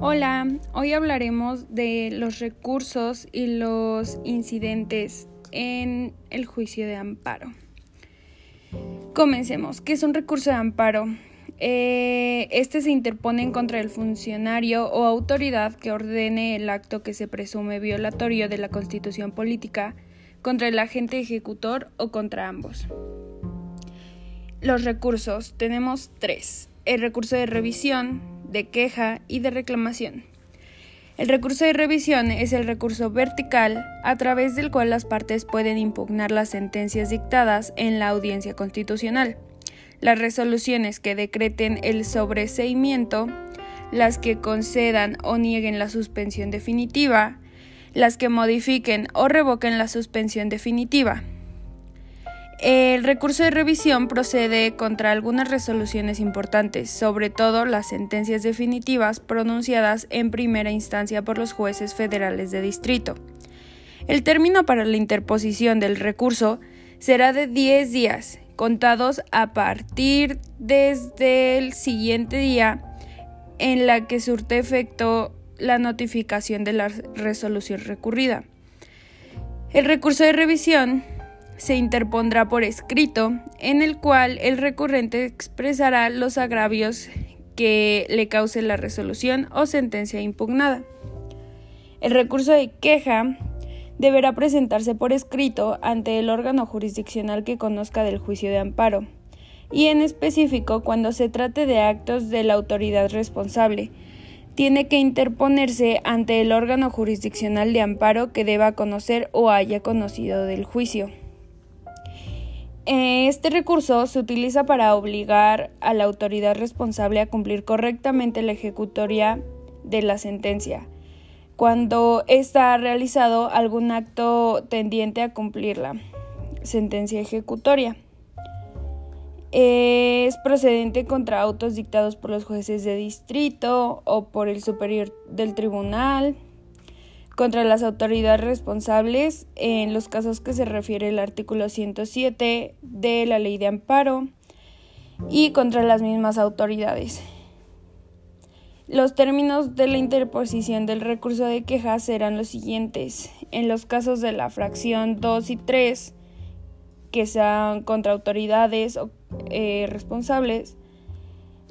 Hola, hoy hablaremos de los recursos y los incidentes en el juicio de amparo. Comencemos. ¿Qué es un recurso de amparo? Eh, este se interpone contra del funcionario o autoridad que ordene el acto que se presume violatorio de la constitución política contra el agente ejecutor o contra ambos. Los recursos tenemos tres. El recurso de revisión, de queja y de reclamación. El recurso de revisión es el recurso vertical a través del cual las partes pueden impugnar las sentencias dictadas en la audiencia constitucional, las resoluciones que decreten el sobreseimiento, las que concedan o nieguen la suspensión definitiva, las que modifiquen o revoquen la suspensión definitiva. El recurso de revisión procede contra algunas resoluciones importantes, sobre todo las sentencias definitivas pronunciadas en primera instancia por los jueces federales de distrito. El término para la interposición del recurso será de 10 días, contados a partir desde el siguiente día en la que surte efecto la notificación de la resolución recurrida. El recurso de revisión se interpondrá por escrito, en el cual el recurrente expresará los agravios que le cause la resolución o sentencia impugnada. El recurso de queja deberá presentarse por escrito ante el órgano jurisdiccional que conozca del juicio de amparo, y en específico cuando se trate de actos de la autoridad responsable, tiene que interponerse ante el órgano jurisdiccional de amparo que deba conocer o haya conocido del juicio. Este recurso se utiliza para obligar a la autoridad responsable a cumplir correctamente la ejecutoria de la sentencia, cuando ha realizado algún acto tendiente a cumplir la sentencia ejecutoria. Es procedente contra autos dictados por los jueces de distrito o por el superior del tribunal contra las autoridades responsables en los casos que se refiere el artículo 107 de la ley de amparo y contra las mismas autoridades. Los términos de la interposición del recurso de queja serán los siguientes. En los casos de la fracción 2 y 3, que sean contra autoridades eh, responsables,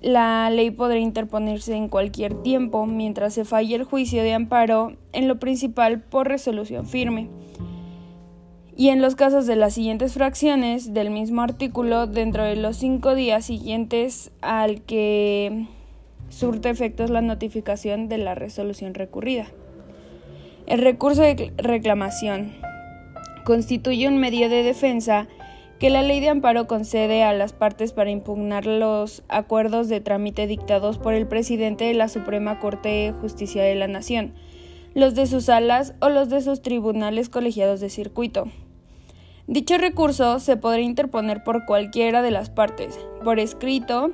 la ley podrá interponerse en cualquier tiempo mientras se falle el juicio de amparo en lo principal por resolución firme. Y en los casos de las siguientes fracciones del mismo artículo, dentro de los cinco días siguientes al que surte efectos la notificación de la resolución recurrida. El recurso de reclamación constituye un medio de defensa que la ley de amparo concede a las partes para impugnar los acuerdos de trámite dictados por el presidente de la Suprema Corte de Justicia de la Nación, los de sus salas o los de sus tribunales colegiados de circuito. Dicho recurso se podrá interponer por cualquiera de las partes, por escrito,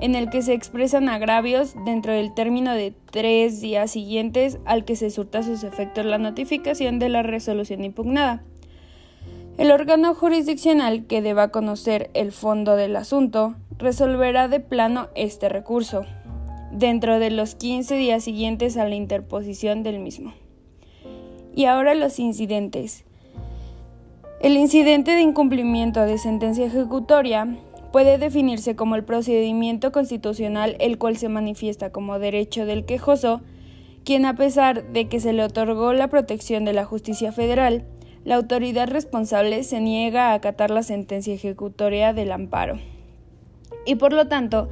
en el que se expresan agravios dentro del término de tres días siguientes al que se surta sus efectos la notificación de la resolución impugnada el órgano jurisdiccional que deba conocer el fondo del asunto resolverá de plano este recurso, dentro de los 15 días siguientes a la interposición del mismo. Y ahora los incidentes. El incidente de incumplimiento de sentencia ejecutoria puede definirse como el procedimiento constitucional el cual se manifiesta como derecho del quejoso, quien a pesar de que se le otorgó la protección de la justicia federal, la autoridad responsable se niega a acatar la sentencia ejecutoria del amparo y por lo tanto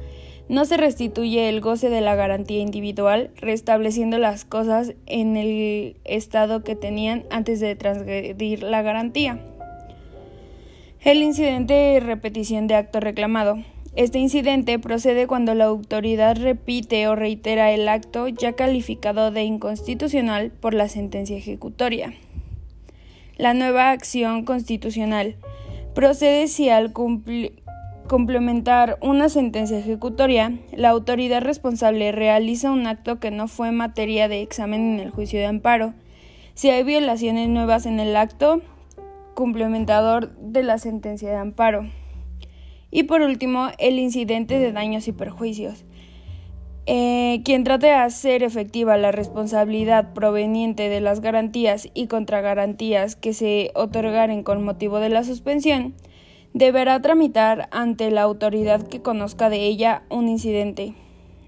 no se restituye el goce de la garantía individual, restableciendo las cosas en el estado que tenían antes de transgredir la garantía. El incidente de repetición de acto reclamado. Este incidente procede cuando la autoridad repite o reitera el acto ya calificado de inconstitucional por la sentencia ejecutoria. La nueva acción constitucional procede si al complementar una sentencia ejecutoria, la autoridad responsable realiza un acto que no fue materia de examen en el juicio de amparo, si hay violaciones nuevas en el acto complementador de la sentencia de amparo. Y por último, el incidente de daños y perjuicios. Eh, quien trate de hacer efectiva la responsabilidad proveniente de las garantías y contragarantías que se otorgaren con motivo de la suspensión, deberá tramitar ante la autoridad que conozca de ella un incidente,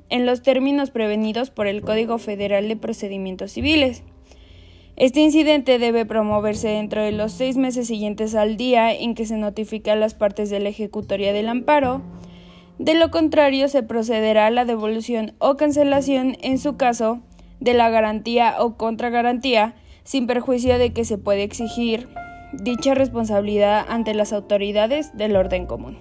en los términos prevenidos por el Código Federal de Procedimientos Civiles. Este incidente debe promoverse dentro de los seis meses siguientes al día en que se notifica a las partes de la ejecutoria del amparo, de lo contrario, se procederá a la devolución o cancelación, en su caso, de la garantía o contragarantía, sin perjuicio de que se puede exigir dicha responsabilidad ante las autoridades del orden común.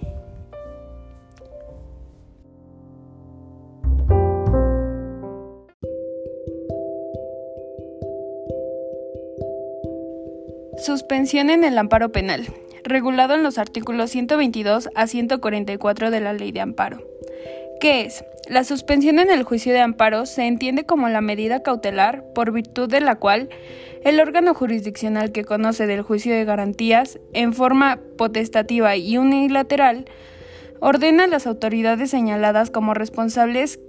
Suspensión en el amparo penal regulado en los artículos 122 a 144 de la Ley de Amparo. ¿Qué es? La suspensión en el juicio de amparo se entiende como la medida cautelar por virtud de la cual el órgano jurisdiccional que conoce del juicio de garantías, en forma potestativa y unilateral, ordena a las autoridades señaladas como responsables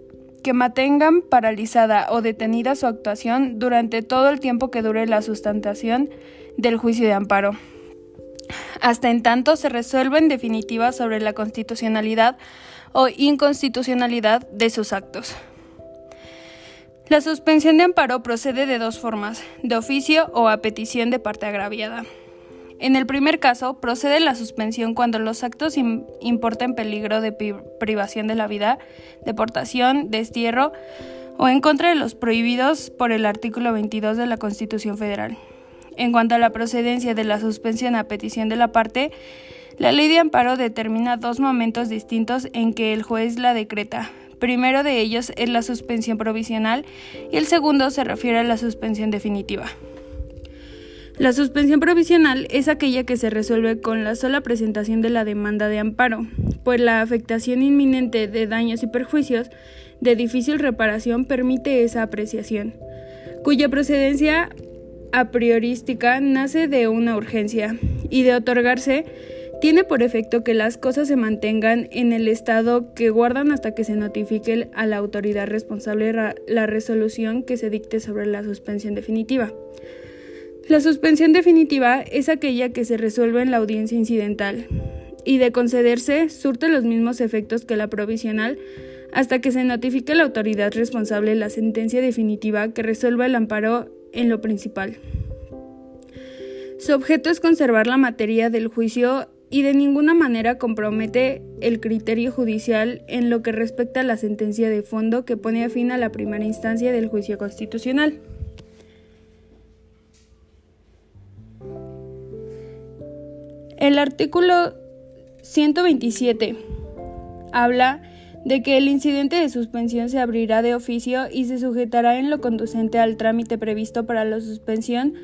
que mantengan paralizada o detenida su actuación durante todo el tiempo que dure la sustentación del juicio de amparo hasta en tanto se resuelva en definitiva sobre la constitucionalidad o inconstitucionalidad de sus actos. La suspensión de amparo procede de dos formas, de oficio o a petición de parte agraviada. En el primer caso, procede la suspensión cuando los actos importen peligro de privación de la vida, deportación, destierro o en contra de los prohibidos por el artículo 22 de la Constitución Federal. En cuanto a la procedencia de la suspensión a petición de la parte, la ley de amparo determina dos momentos distintos en que el juez la decreta. Primero de ellos es la suspensión provisional y el segundo se refiere a la suspensión definitiva. La suspensión provisional es aquella que se resuelve con la sola presentación de la demanda de amparo, pues la afectación inminente de daños y perjuicios de difícil reparación permite esa apreciación, cuya procedencia a priorística nace de una urgencia y de otorgarse tiene por efecto que las cosas se mantengan en el estado que guardan hasta que se notifique a la autoridad responsable la resolución que se dicte sobre la suspensión definitiva. La suspensión definitiva es aquella que se resuelve en la audiencia incidental y de concederse surte los mismos efectos que la provisional hasta que se notifique a la autoridad responsable la sentencia definitiva que resuelva el amparo en lo principal. Su objeto es conservar la materia del juicio y de ninguna manera compromete el criterio judicial en lo que respecta a la sentencia de fondo que pone fin a la primera instancia del juicio constitucional. El artículo 127 habla de que el incidente de suspensión se abrirá de oficio y se sujetará en lo conducente al trámite previsto para la suspensión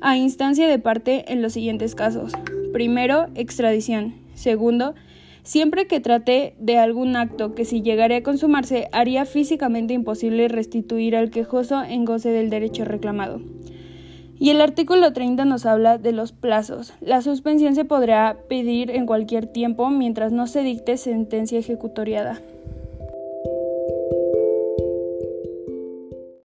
a instancia de parte en los siguientes casos. Primero, extradición. Segundo, siempre que trate de algún acto que si llegara a consumarse haría físicamente imposible restituir al quejoso en goce del derecho reclamado. Y el artículo 30 nos habla de los plazos. La suspensión se podrá pedir en cualquier tiempo mientras no se dicte sentencia ejecutoriada.